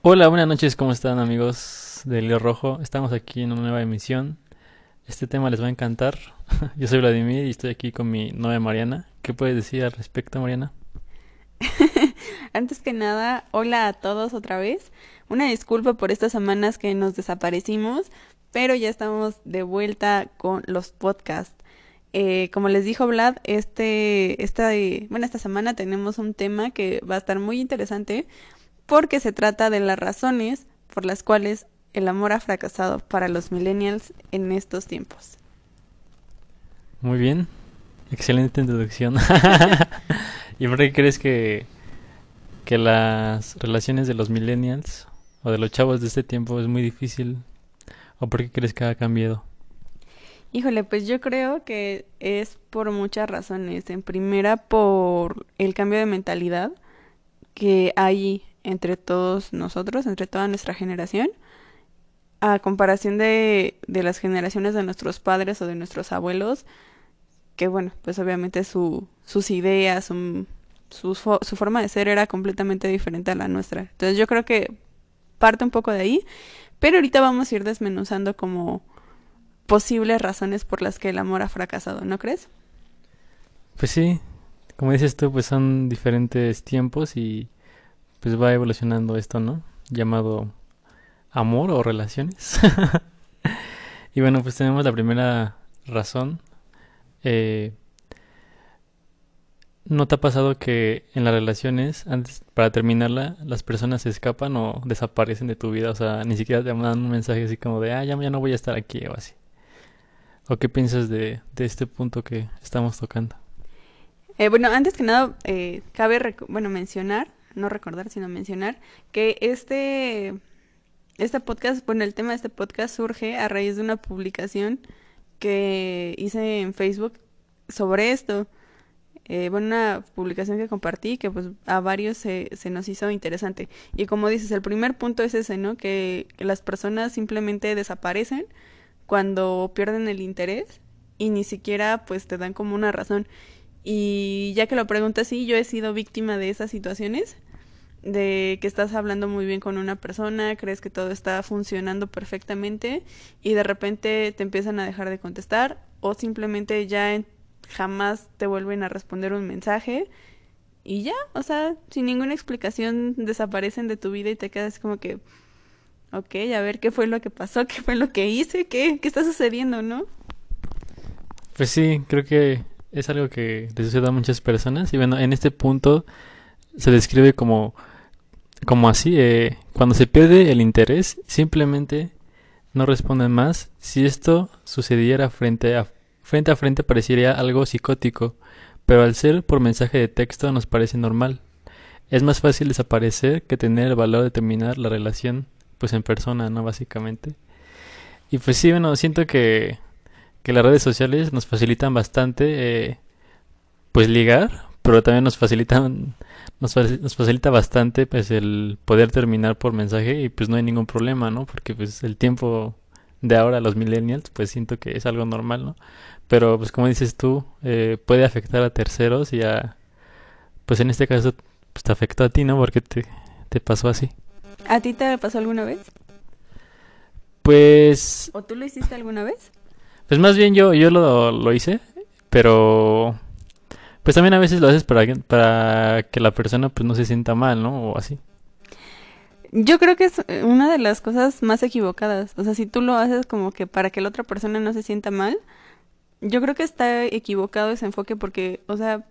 Hola, buenas noches, ¿cómo están amigos de Leo Rojo? Estamos aquí en una nueva emisión. Este tema les va a encantar. Yo soy Vladimir y estoy aquí con mi novia Mariana. ¿Qué puedes decir al respecto, Mariana? Antes que nada, hola a todos otra vez. Una disculpa por estas semanas que nos desaparecimos, pero ya estamos de vuelta con los podcasts. Eh, como les dijo Vlad, este, esta, bueno, esta semana tenemos un tema que va a estar muy interesante porque se trata de las razones por las cuales el amor ha fracasado para los millennials en estos tiempos. Muy bien, excelente introducción. ¿Y por qué crees que, que las relaciones de los millennials o de los chavos de este tiempo es muy difícil? ¿O por qué crees que ha cambiado? Híjole, pues yo creo que es por muchas razones. En primera, por el cambio de mentalidad que hay entre todos nosotros, entre toda nuestra generación, a comparación de, de las generaciones de nuestros padres o de nuestros abuelos, que bueno, pues obviamente su, sus ideas, su, su, su forma de ser era completamente diferente a la nuestra. Entonces yo creo que parte un poco de ahí, pero ahorita vamos a ir desmenuzando como posibles razones por las que el amor ha fracasado, ¿no crees? Pues sí, como dices tú, pues son diferentes tiempos y pues va evolucionando esto, ¿no? Llamado amor o relaciones. y bueno, pues tenemos la primera razón. Eh, ¿No te ha pasado que en las relaciones, antes para terminarla, las personas se escapan o desaparecen de tu vida? O sea, ni siquiera te mandan un mensaje así como de, ah, ya, no voy a estar aquí o así. ¿O qué piensas de, de este punto que estamos tocando? Eh, bueno, antes que nada, eh, cabe bueno mencionar no recordar, sino mencionar, que este, este podcast, bueno, el tema de este podcast surge a raíz de una publicación que hice en Facebook sobre esto. Eh, bueno, una publicación que compartí que pues a varios se, se nos hizo interesante. Y como dices, el primer punto es ese, ¿no? Que, que las personas simplemente desaparecen cuando pierden el interés y ni siquiera pues te dan como una razón. Y ya que lo preguntas, sí, yo he sido víctima de esas situaciones, de que estás hablando muy bien con una persona, crees que todo está funcionando perfectamente y de repente te empiezan a dejar de contestar o simplemente ya jamás te vuelven a responder un mensaje y ya, o sea, sin ninguna explicación desaparecen de tu vida y te quedas como que, ok, a ver qué fue lo que pasó, qué fue lo que hice, qué, qué está sucediendo, ¿no? Pues sí, creo que es algo que le sucede a muchas personas. Y bueno, en este punto se describe como, como así, eh, cuando se pierde el interés, simplemente no responden más. Si esto sucediera frente a frente a frente parecería algo psicótico, pero al ser por mensaje de texto nos parece normal. Es más fácil desaparecer que tener el valor de terminar la relación pues en persona, ¿no? Básicamente. Y pues sí, bueno, siento que que las redes sociales nos facilitan bastante, eh, pues ligar, pero también nos facilitan, nos, nos, facilita bastante, pues el poder terminar por mensaje y pues no hay ningún problema, ¿no? Porque pues el tiempo de ahora, los millennials, pues siento que es algo normal, ¿no? Pero pues como dices tú, eh, puede afectar a terceros y a, pues en este caso, pues te afectó a ti, ¿no? Porque te, te pasó así. ¿A ti te pasó alguna vez? Pues... ¿O tú lo hiciste alguna vez? Pues más bien yo, yo lo, lo hice, pero pues también a veces lo haces para que, para que la persona pues no se sienta mal, ¿no? O así. Yo creo que es una de las cosas más equivocadas. O sea, si tú lo haces como que para que la otra persona no se sienta mal, yo creo que está equivocado ese enfoque porque, o sea,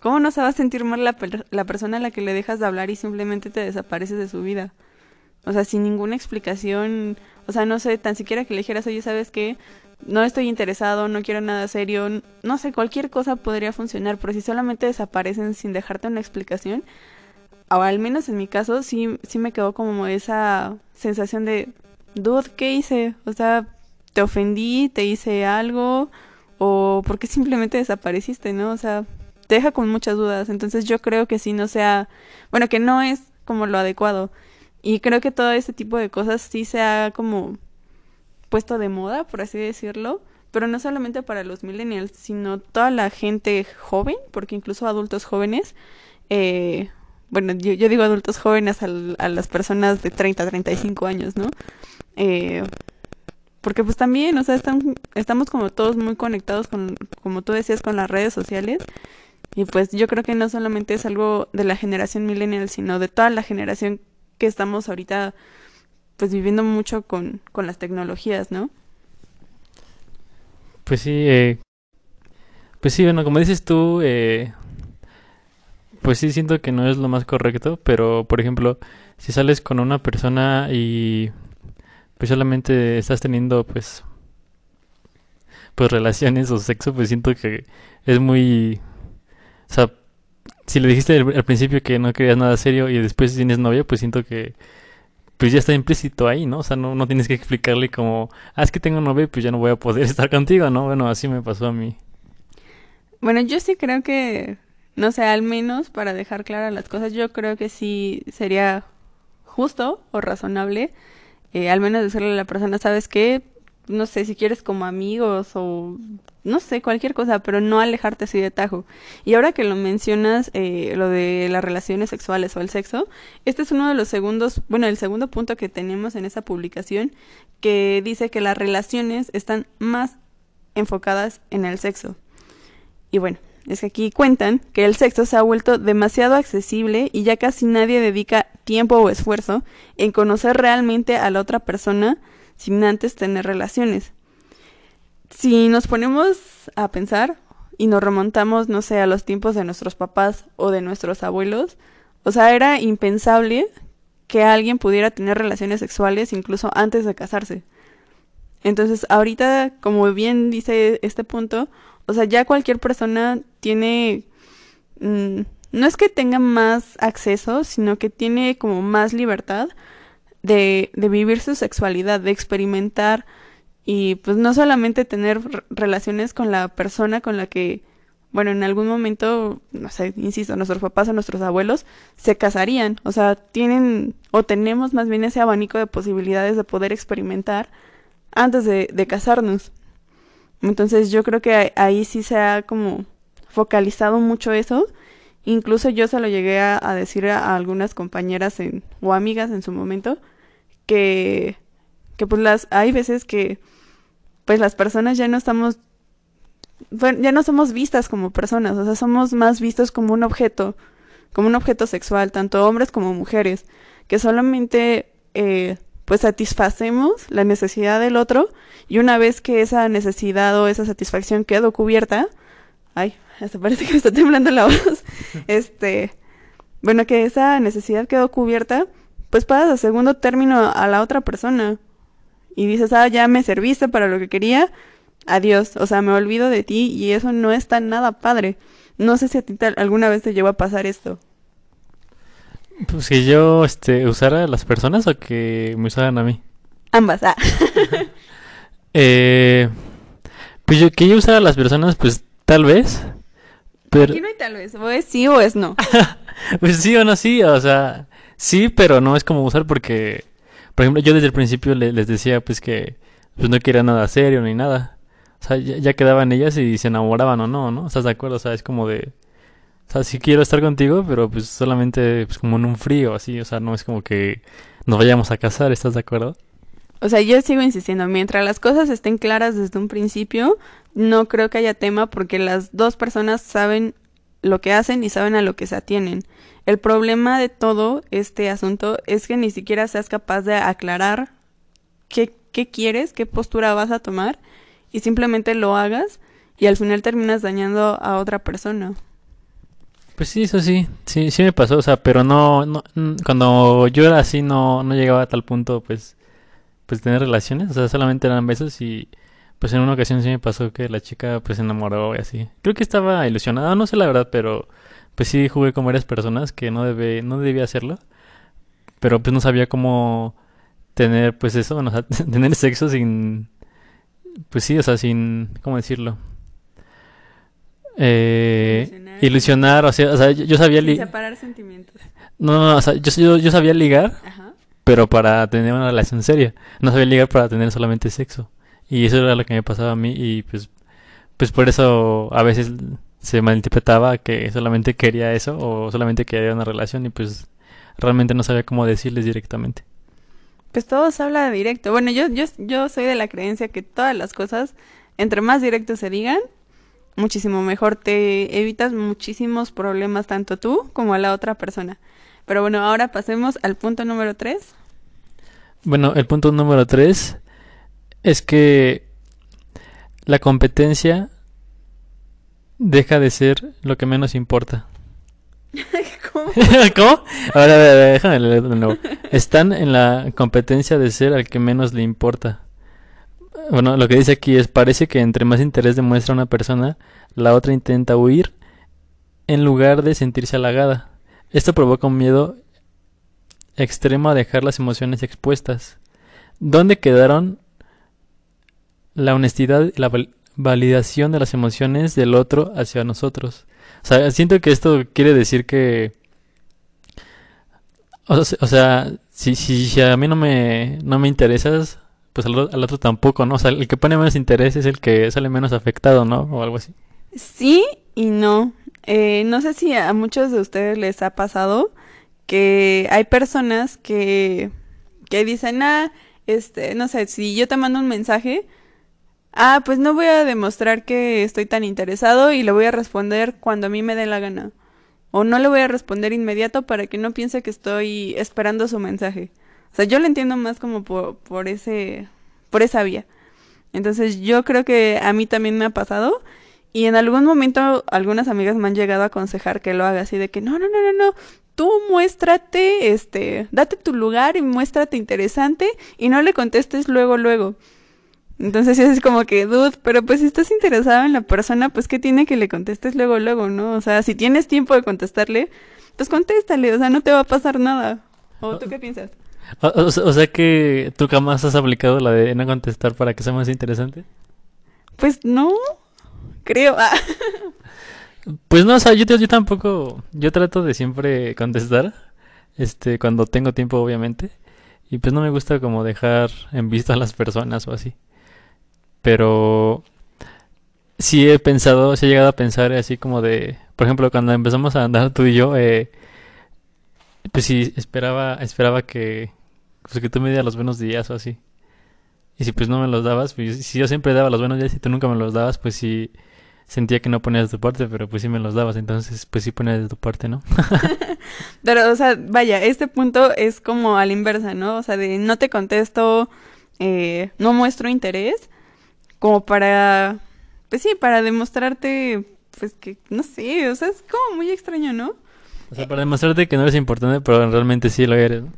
¿cómo no se va a sentir mal la, la persona a la que le dejas de hablar y simplemente te desapareces de su vida? O sea, sin ninguna explicación, o sea, no sé, tan siquiera que le dijeras, oye, ¿sabes qué? No estoy interesado, no quiero nada serio, no sé, cualquier cosa podría funcionar, pero si solamente desaparecen sin dejarte una explicación, o al menos en mi caso, sí, sí me quedó como esa sensación de, dude, ¿qué hice? O sea, te ofendí, te hice algo, o por qué simplemente desapareciste, ¿no? O sea, te deja con muchas dudas, entonces yo creo que sí no sea, bueno, que no es como lo adecuado. Y creo que todo ese tipo de cosas sí sea como puesto de moda, por así decirlo, pero no solamente para los millennials, sino toda la gente joven, porque incluso adultos jóvenes, eh, bueno, yo, yo digo adultos jóvenes a, a las personas de 30, 35 años, ¿no? Eh, porque pues también, o sea, están, estamos como todos muy conectados con, como tú decías, con las redes sociales. Y pues yo creo que no solamente es algo de la generación millennial, sino de toda la generación que estamos ahorita pues viviendo mucho con, con las tecnologías, ¿no? Pues sí, eh, pues sí, bueno, como dices tú, eh, pues sí siento que no es lo más correcto, pero por ejemplo, si sales con una persona y pues solamente estás teniendo pues pues relaciones o sexo, pues siento que es muy o sea, si le dijiste al, al principio que no querías nada serio y después tienes novia, pues siento que pues ya está implícito ahí, ¿no? O sea, no, no tienes que explicarle como, ah, es que tengo novia, pues ya no voy a poder estar contigo, ¿no? Bueno, así me pasó a mí. Bueno, yo sí creo que, no sé, al menos para dejar claras las cosas, yo creo que sí sería justo o razonable, eh, al menos decirle a la persona, ¿sabes qué? No sé, si quieres como amigos o no sé, cualquier cosa, pero no alejarte así de tajo. Y ahora que lo mencionas, eh, lo de las relaciones sexuales o el sexo, este es uno de los segundos, bueno, el segundo punto que tenemos en esa publicación, que dice que las relaciones están más enfocadas en el sexo. Y bueno, es que aquí cuentan que el sexo se ha vuelto demasiado accesible y ya casi nadie dedica tiempo o esfuerzo en conocer realmente a la otra persona sin antes tener relaciones si nos ponemos a pensar y nos remontamos, no sé, a los tiempos de nuestros papás o de nuestros abuelos, o sea, era impensable que alguien pudiera tener relaciones sexuales incluso antes de casarse. Entonces, ahorita, como bien dice este punto, o sea, ya cualquier persona tiene, mmm, no es que tenga más acceso, sino que tiene como más libertad de, de vivir su sexualidad, de experimentar y pues no solamente tener relaciones con la persona con la que, bueno, en algún momento, no sé, insisto, nuestros papás o nuestros abuelos se casarían, o sea, tienen o tenemos más bien ese abanico de posibilidades de poder experimentar antes de, de casarnos. Entonces yo creo que ahí sí se ha como focalizado mucho eso. Incluso yo se lo llegué a, decir a, a, algunas compañeras en, o amigas en su momento que, que pues las hay veces que pues las personas ya no estamos, bueno, ya no somos vistas como personas, o sea, somos más vistos como un objeto, como un objeto sexual, tanto hombres como mujeres, que solamente eh, pues satisfacemos la necesidad del otro y una vez que esa necesidad o esa satisfacción quedó cubierta, ay, hasta parece que me está temblando la voz, este, bueno, que esa necesidad quedó cubierta, pues pasas a segundo término a la otra persona y dices, ah, ya me serviste para lo que quería, adiós, o sea, me olvido de ti y eso no está nada padre. No sé si a ti te, alguna vez te llegó a pasar esto. Pues que yo este, usara a las personas o que me usaran a mí. Ambas, ah. eh, pues yo, que yo usara a las personas, pues tal vez. Pero... Aquí no hay tal vez, o es sí o es no. pues sí o no sí, o sea, sí, pero no es como usar porque por ejemplo, yo desde el principio le, les decía pues que pues no quería nada serio ni nada. O sea, ya, ya, quedaban ellas y se enamoraban o no, ¿no? ¿Estás de acuerdo? O sea, es como de... O sea, sí quiero estar contigo, pero pues solamente pues como en un frío, así. O sea, no es como que nos vayamos a casar, ¿estás de acuerdo? O sea, yo sigo insistiendo, mientras las cosas estén claras desde un principio, no creo que haya tema porque las dos personas saben lo que hacen y saben a lo que se atienen. El problema de todo este asunto es que ni siquiera seas capaz de aclarar qué, qué quieres, qué postura vas a tomar y simplemente lo hagas y al final terminas dañando a otra persona. Pues sí, eso sí, sí, sí me pasó, o sea, pero no, no cuando yo era así no, no llegaba a tal punto, pues, pues tener relaciones, o sea, solamente eran besos y pues en una ocasión sí me pasó que la chica pues se enamoró y así. Creo que estaba ilusionada, no sé la verdad, pero pues sí jugué con varias personas que no debe, no debía hacerlo. Pero pues no sabía cómo tener pues eso, bueno, o sea, tener sexo sin pues sí, o sea, sin ¿cómo decirlo? Eh, ilusionar, ilusionar o, sea, o sea, yo, yo sabía li separar sentimientos. No, no, o sea, yo, yo, yo sabía ligar, Ajá. pero para tener una relación seria. No sabía ligar para tener solamente sexo. Y eso era lo que me pasaba a mí y pues pues por eso a veces se malinterpretaba que solamente quería eso o solamente quería una relación y pues realmente no sabía cómo decirles directamente. Pues todo se habla directo. Bueno, yo, yo, yo soy de la creencia que todas las cosas, entre más directo se digan, muchísimo mejor. Te evitas muchísimos problemas, tanto tú como a la otra persona. Pero bueno, ahora pasemos al punto número 3. Bueno, el punto número 3 es que la competencia deja de ser lo que menos importa. ¿Cómo? ¿Cómo? Ahora, déjame leer de nuevo. Están en la competencia de ser al que menos le importa. Bueno, lo que dice aquí es, parece que entre más interés demuestra una persona, la otra intenta huir en lugar de sentirse halagada. Esto provoca un miedo extremo a dejar las emociones expuestas. ¿Dónde quedaron la honestidad la validación de las emociones del otro hacia nosotros? O sea, siento que esto quiere decir que... O sea, si, si, a mí no me, no me interesas, pues al, al, otro tampoco, ¿no? O sea, el que pone menos interés es el que sale menos afectado, ¿no? O algo así. Sí y no. Eh, no sé si a muchos de ustedes les ha pasado que hay personas que, que dicen, ah, este, no sé, si yo te mando un mensaje, ah, pues no voy a demostrar que estoy tan interesado y le voy a responder cuando a mí me dé la gana. O no le voy a responder inmediato para que no piense que estoy esperando su mensaje. O sea, yo lo entiendo más como por, por ese, por esa vía. Entonces yo creo que a mí también me ha pasado y en algún momento algunas amigas me han llegado a aconsejar que lo haga así de que no, no, no, no, no, tú muéstrate, este, date tu lugar y muéstrate interesante y no le contestes luego, luego. Entonces es como que, dude, pero pues si estás interesado en la persona, pues que tiene que le contestes luego, luego, ¿no? O sea, si tienes tiempo de contestarle, pues contéstale, o sea, no te va a pasar nada. ¿O tú qué piensas? O, sea que tú jamás has aplicado la de no contestar para que sea más interesante. Pues no, creo. Ah. Pues no, o sea, yo, yo tampoco, yo trato de siempre contestar, este, cuando tengo tiempo, obviamente, y pues no me gusta como dejar en vista a las personas o así. Pero sí he pensado, sí he llegado a pensar así como de, por ejemplo, cuando empezamos a andar tú y yo, eh, pues sí esperaba, esperaba que, pues que tú me dieras los buenos días o así. Y si pues no me los dabas, pues si yo siempre daba los buenos días y tú nunca me los dabas, pues sí sentía que no ponías de tu parte, pero pues sí me los dabas, entonces pues sí ponías de tu parte, ¿no? pero, o sea, vaya, este punto es como a la inversa, ¿no? O sea, de no te contesto, eh, no muestro interés, como para, pues sí, para demostrarte, pues que, no sé, o sea, es como muy extraño, ¿no? O sea, para demostrarte que no eres importante, pero realmente sí lo eres, ¿no?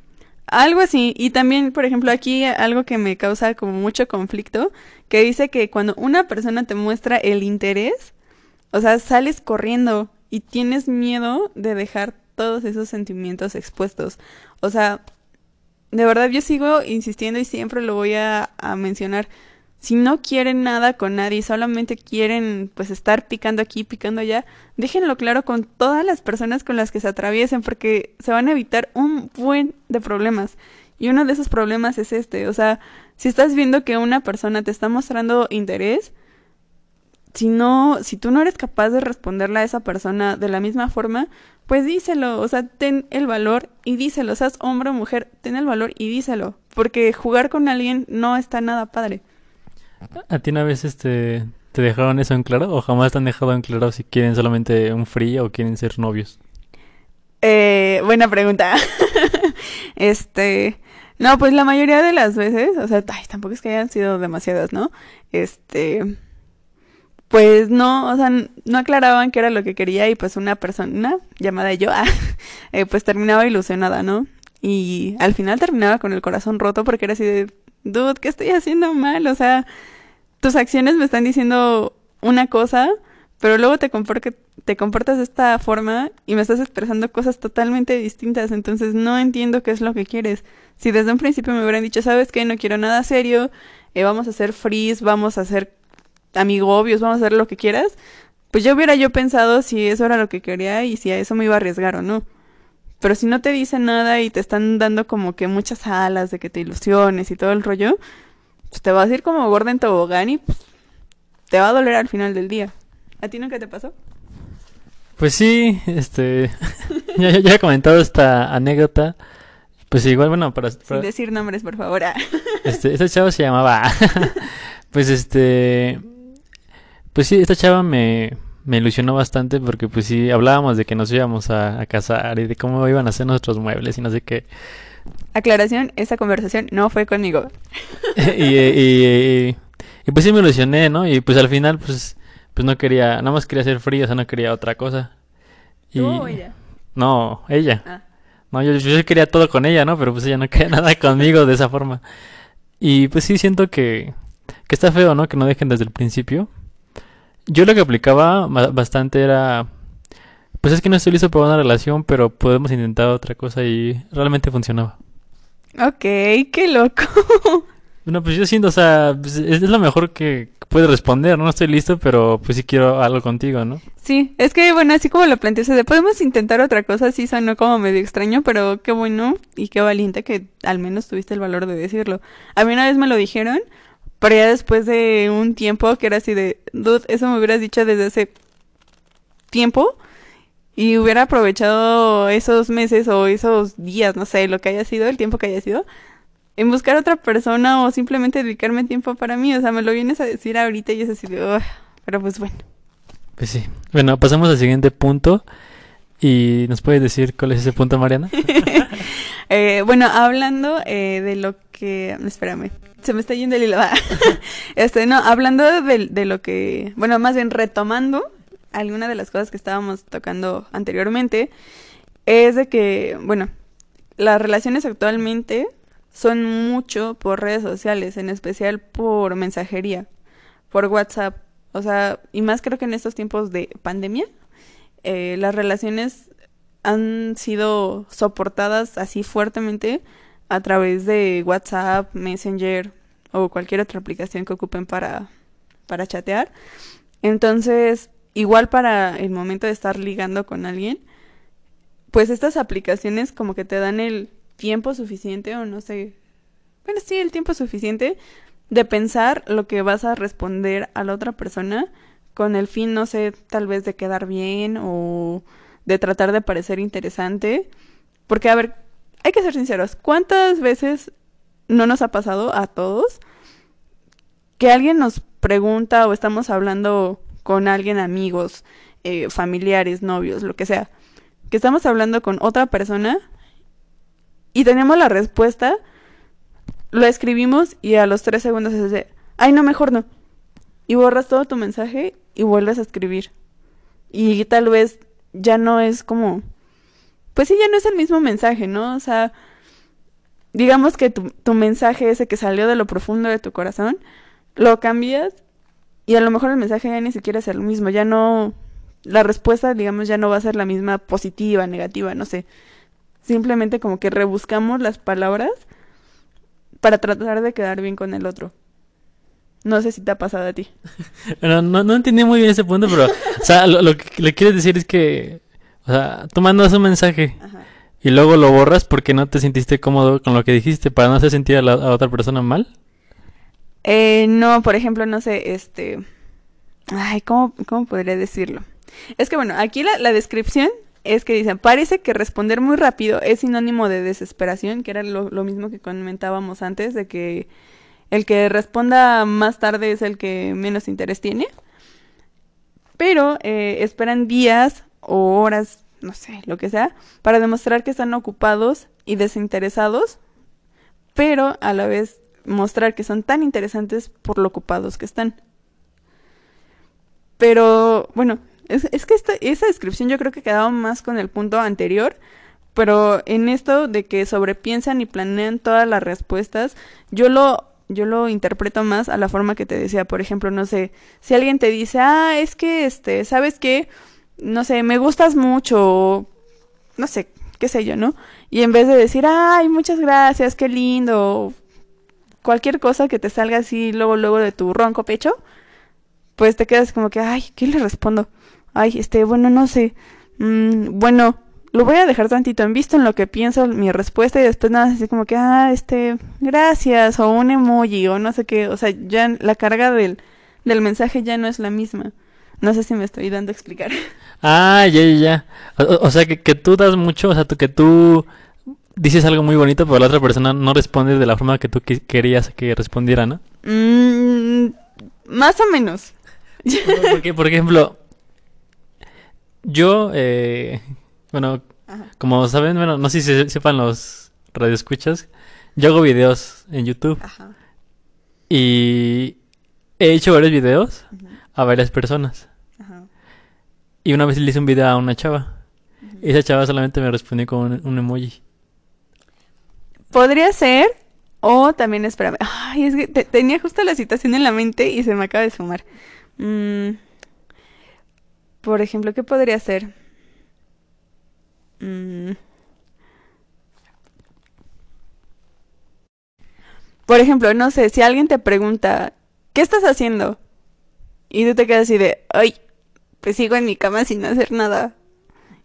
Algo así. Y también, por ejemplo, aquí algo que me causa como mucho conflicto, que dice que cuando una persona te muestra el interés, o sea, sales corriendo y tienes miedo de dejar todos esos sentimientos expuestos. O sea, de verdad yo sigo insistiendo y siempre lo voy a, a mencionar si no quieren nada con nadie, solamente quieren pues estar picando aquí, picando allá, déjenlo claro con todas las personas con las que se atraviesen porque se van a evitar un buen de problemas. Y uno de esos problemas es este, o sea, si estás viendo que una persona te está mostrando interés, si no, si tú no eres capaz de responderle a esa persona de la misma forma, pues díselo, o sea, ten el valor y díselo, seas hombre o mujer, ten el valor y díselo, porque jugar con alguien no está nada padre. ¿A ti una vez este, te dejaron eso en claro o jamás te han dejado en claro si quieren solamente un free o quieren ser novios? Eh, buena pregunta. este, no, pues la mayoría de las veces, o sea, ay, tampoco es que hayan sido demasiadas, ¿no? Este, pues no, o sea, no aclaraban qué era lo que quería y pues una persona llamada yo, ah, eh, pues terminaba ilusionada, ¿no? Y al final terminaba con el corazón roto porque era así de, dude, ¿qué estoy haciendo mal? O sea, tus acciones me están diciendo una cosa, pero luego te, te comportas de esta forma y me estás expresando cosas totalmente distintas, entonces no entiendo qué es lo que quieres. Si desde un principio me hubieran dicho, ¿sabes qué? No quiero nada serio, eh, vamos a hacer freeze, vamos a hacer amigobios, vamos a hacer lo que quieras, pues yo hubiera yo pensado si eso era lo que quería y si a eso me iba a arriesgar o no. Pero si no te dicen nada y te están dando como que muchas alas de que te ilusiones y todo el rollo, pues te vas a ir como gorda en tobogán y pues, te va a doler al final del día. ¿A ti nunca te pasó? Pues sí, este, ya, ya, ya he comentado esta anécdota. Pues igual, bueno, para... Sin decir nombres, por favor. Este, esta chava se llamaba. pues este. Pues sí, esta chava me, me ilusionó bastante porque, pues sí, hablábamos de que nos íbamos a, a casar y de cómo iban a ser nuestros muebles y no sé qué. Aclaración, esa conversación no fue conmigo. y, y, y- y, pues sí me ilusioné, ¿no? Y pues al final, pues, pues no quería, nada más quería ser frío, o sea, no quería otra cosa. Y, ¿Tú o ella? No, ella. Ah. No, yo, yo quería todo con ella, ¿no? Pero pues ella no quería nada conmigo de esa forma. Y pues sí siento que, que está feo, ¿no? Que no dejen desde el principio. Yo lo que aplicaba ba- bastante era, pues es que no estoy listo para una relación, pero podemos intentar otra cosa y realmente funcionaba. Ok, qué loco. Bueno, pues yo siento, o sea, pues, es, lo mejor que puedes responder, ¿no? No estoy listo, pero pues sí quiero algo contigo, ¿no? Sí, es que bueno, así como lo planteaste, de podemos intentar otra cosa, sí sonó como medio extraño, pero qué bueno y qué valiente que al menos tuviste el valor de decirlo. A mí una vez me lo dijeron, pero ya después de un tiempo que era así de, dude, eso me hubieras dicho desde hace tiempo y hubiera aprovechado esos meses o esos días, no sé, lo que haya sido, el tiempo que haya sido, en buscar otra persona o simplemente dedicarme tiempo para mí. O sea, me lo vienes a decir ahorita y es así de, pero pues bueno. Pues sí. Bueno, pasamos al siguiente punto. ¿Y nos puedes decir cuál es ese punto, Mariana? Eh, bueno, hablando eh, de lo que... Espérame, se me está yendo el hilo. este, no, hablando de, lo que... Bueno, más bien retomando alguna de las cosas que estábamos tocando anteriormente, es de que, bueno, las relaciones actualmente son mucho por redes sociales, en especial por mensajería, por WhatsApp. O sea, y más creo que en estos tiempos de pandemia, eh, las relaciones han sido soportadas así fuertemente a través de WhatsApp, Messenger o cualquier otra aplicación que ocupen para, para chatear. Entonces, igual para el momento de estar ligando con alguien, pues estas aplicaciones como que te dan el tiempo suficiente o no sé, bueno, sí, el tiempo suficiente de pensar lo que vas a responder a la otra persona con el fin, no sé, tal vez de quedar bien o de tratar de parecer interesante. Porque, a ver, hay que ser sinceros, ¿cuántas veces no nos ha pasado a todos que alguien nos pregunta o estamos hablando con alguien, amigos, eh, familiares, novios, lo que sea, que estamos hablando con otra persona y tenemos la respuesta, lo escribimos y a los tres segundos es de, ay, no, mejor no. Y borras todo tu mensaje y vuelves a escribir. Y tal vez ya no es como, pues sí, ya no es el mismo mensaje, ¿no? O sea, digamos que tu, tu mensaje ese que salió de lo profundo de tu corazón, lo cambias y a lo mejor el mensaje ya ni siquiera es el mismo, ya no, la respuesta, digamos, ya no va a ser la misma positiva, negativa, no sé. Simplemente como que rebuscamos las palabras para tratar de quedar bien con el otro. No sé si te ha pasado a ti. Bueno, no, entendí muy bien ese punto, pero, o sea, lo, lo que le quieres decir es que, o sea, tú mandas un mensaje Ajá. y luego lo borras porque no te sentiste cómodo con lo que dijiste para no hacer sentir a la a otra persona mal. Eh, no, por ejemplo, no sé, este... Ay, ¿cómo, cómo podría decirlo? Es que bueno, aquí la, la descripción es que dicen, parece que responder muy rápido es sinónimo de desesperación, que era lo, lo mismo que comentábamos antes, de que el que responda más tarde es el que menos interés tiene. Pero eh, esperan días o horas, no sé, lo que sea, para demostrar que están ocupados y desinteresados, pero a la vez mostrar que son tan interesantes por lo ocupados que están. Pero bueno, es, es que esta, esa descripción yo creo que quedaba más con el punto anterior, pero en esto de que sobrepiensan y planean todas las respuestas, yo lo yo lo interpreto más a la forma que te decía, por ejemplo, no sé, si alguien te dice, "Ah, es que este, ¿sabes qué? No sé, me gustas mucho", no sé, qué sé yo, ¿no? Y en vez de decir, "Ay, muchas gracias, qué lindo", cualquier cosa que te salga así luego luego de tu ronco pecho, pues te quedas como que, "Ay, ¿qué le respondo?" Ay, este, bueno, no sé. Mm, bueno, lo voy a dejar tantito en visto en lo que pienso mi respuesta y después nada, así como que, ah, este, gracias, o un emoji, o no sé qué, o sea, ya la carga del, del mensaje ya no es la misma. No sé si me estoy dando a explicar. Ah, ya, ya, ya. O, o sea, que, que tú das mucho, o sea, tú- que tú dices algo muy bonito, pero la otra persona no responde de la forma que tú querías que respondiera, ¿no? Mm, más o menos. Porque, por ejemplo, yo, eh, bueno, Ajá. como saben, bueno, no sé si se- sepan los radioescuchas, yo hago videos en YouTube Ajá. y he hecho varios videos a varias personas. ajá, Y una vez le hice un video a una chava. Y esa chava solamente me respondió con un, un emoji. Podría ser, o también, espérame. Ay, es que te- tenía justo la situación en la mente y se me acaba de sumar. Mm, por ejemplo, ¿qué podría ser? Mm. Por ejemplo, no sé, si alguien te pregunta, ¿qué estás haciendo? Y tú te quedas así de, ay, pues sigo en mi cama sin hacer nada.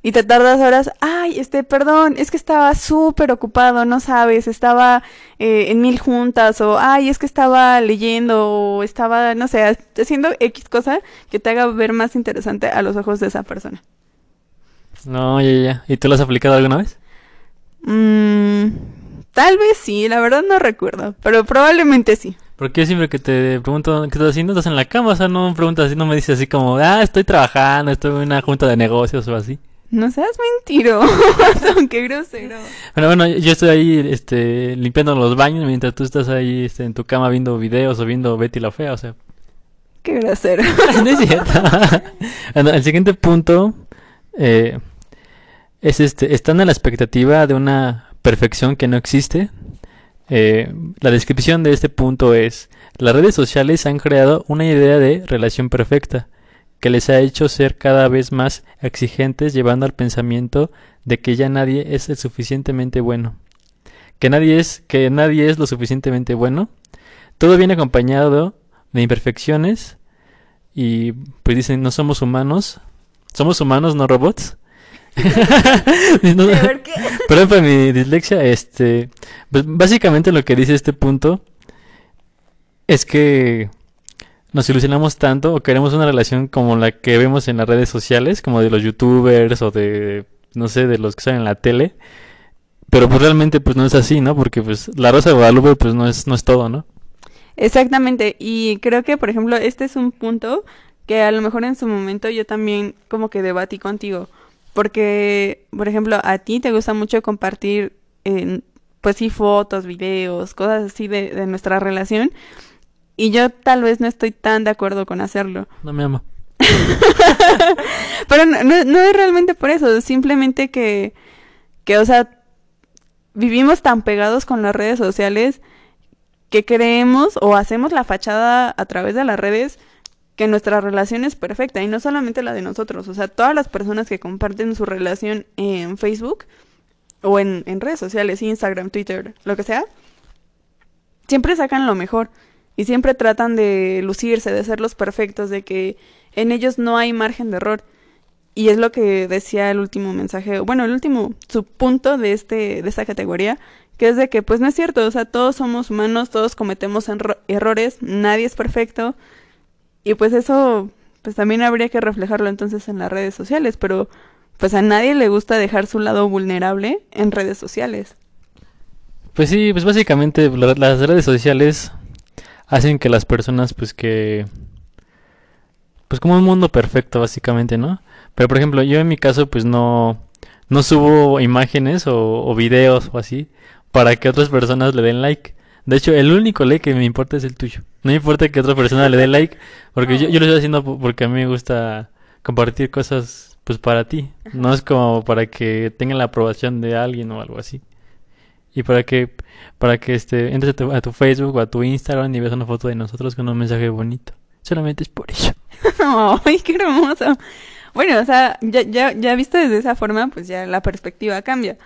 Y te tardas horas, ay, este, perdón, es que estaba súper ocupado, no sabes, estaba eh, en mil juntas, o ay, es que estaba leyendo, o estaba, no sé, haciendo X cosa que te haga ver más interesante a los ojos de esa persona. No, ya, ya. ¿Y tú lo has aplicado alguna vez? Mm, tal vez sí, la verdad no recuerdo, pero probablemente sí. Porque yo siempre que te pregunto qué estás haciendo, estás en la cama, o sea, no me preguntas así, no me dices así como, ah, estoy trabajando, estoy en una junta de negocios o así. No seas mentiroso, qué grosero. Bueno, bueno, yo estoy ahí, este, limpiando los baños mientras tú estás ahí, este, en tu cama viendo videos o viendo Betty la Fea, o sea, Qué grosero. no es cierto. Bueno, el siguiente punto eh, es este, están a la expectativa de una perfección que no existe. Eh, la descripción de este punto es, las redes sociales han creado una idea de relación perfecta que les ha hecho ser cada vez más exigentes llevando al pensamiento de que ya nadie es el suficientemente bueno. Que nadie es, que nadie es lo suficientemente bueno. Todo viene acompañado de imperfecciones y pues dicen, no somos humanos. Somos humanos, no robots. No- ver qué. Perdón por mi dislexia, este, pues básicamente lo que dice este punto es que nos ilusionamos tanto o queremos una relación como la que vemos en las redes sociales, como de los youtubers o de, no sé, de los que salen en la tele, pero pues realmente pues no es así, ¿no? Porque pues la Rosa de Guadalupe pues no es, no es todo, ¿no? Exactamente, y creo que, por ejemplo, este es un punto que a lo mejor en su momento yo también como que debatí contigo, porque, por ejemplo, a ti te gusta mucho compartir, eh, pues sí, fotos, videos, cosas así de, de nuestra relación, y yo tal vez no estoy tan de acuerdo con hacerlo. No me amo. Pero no, no, no es realmente por eso, simplemente que, que, o sea, vivimos tan pegados con las redes sociales que creemos o hacemos la fachada a través de las redes que nuestra relación es perfecta y no solamente la de nosotros, o sea, todas las personas que comparten su relación en Facebook o en, redes sociales, Instagram, Twitter, lo que sea, siempre sacan lo mejor y siempre tratan de lucirse, de ser los perfectos, de que en ellos no hay margen de error. Y es lo que decía el último mensaje, bueno, el último subpunto de este de esta categoría, que es de que pues no es cierto, o sea, todos somos humanos, todos cometemos errores, nadie es perfecto. Y pues eso pues también habría que reflejarlo entonces en las redes sociales, pero pues a nadie le gusta dejar su lado vulnerable en redes sociales. Pues sí, pues básicamente la- las redes sociales hacen que las personas, pues que... Pues como un mundo perfecto, básicamente, ¿no? Pero por ejemplo, yo en mi caso, pues no, no subo imágenes o, o videos o así para que otras personas le den like. De hecho, el único like que me importa es el tuyo. No importa que otra persona le dé like, porque yo, yo lo estoy haciendo po- porque a mí me gusta compartir cosas, pues para ti. No es como para que tengan la aprobación de alguien o algo así. Y para que, para que este, entres a tu, a tu Facebook o a tu Instagram y veas una foto de nosotros con un mensaje bonito. Solamente es por eso. ¡Ay, qué hermoso! Bueno, o sea, ya, ya, ya visto desde esa forma, pues ya la perspectiva cambia.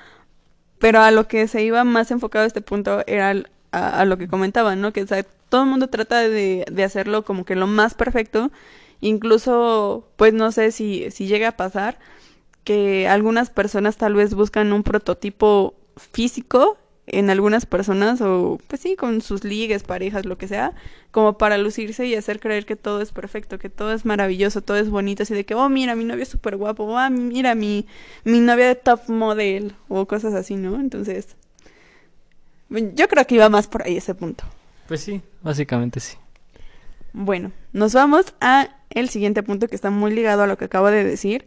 Pero a lo que se iba más enfocado este punto era a, lo que comentaba, ¿no? Que todo el mundo trata de, de hacerlo como que lo más perfecto. Incluso, pues no sé si, si llega a pasar que algunas personas tal vez buscan un prototipo físico en algunas personas o pues sí, con sus ligues, parejas, lo que sea, como para lucirse y hacer creer que todo es perfecto, que todo es maravilloso, todo es bonito, así de que, oh, mira, mi novio es súper guapo, oh, mira, mi, mi novia de top model o cosas así, ¿no? Entonces, yo creo que iba más por ahí ese punto. Pues sí, básicamente sí. Bueno, nos vamos a el siguiente punto que está muy ligado a lo que acabo de decir,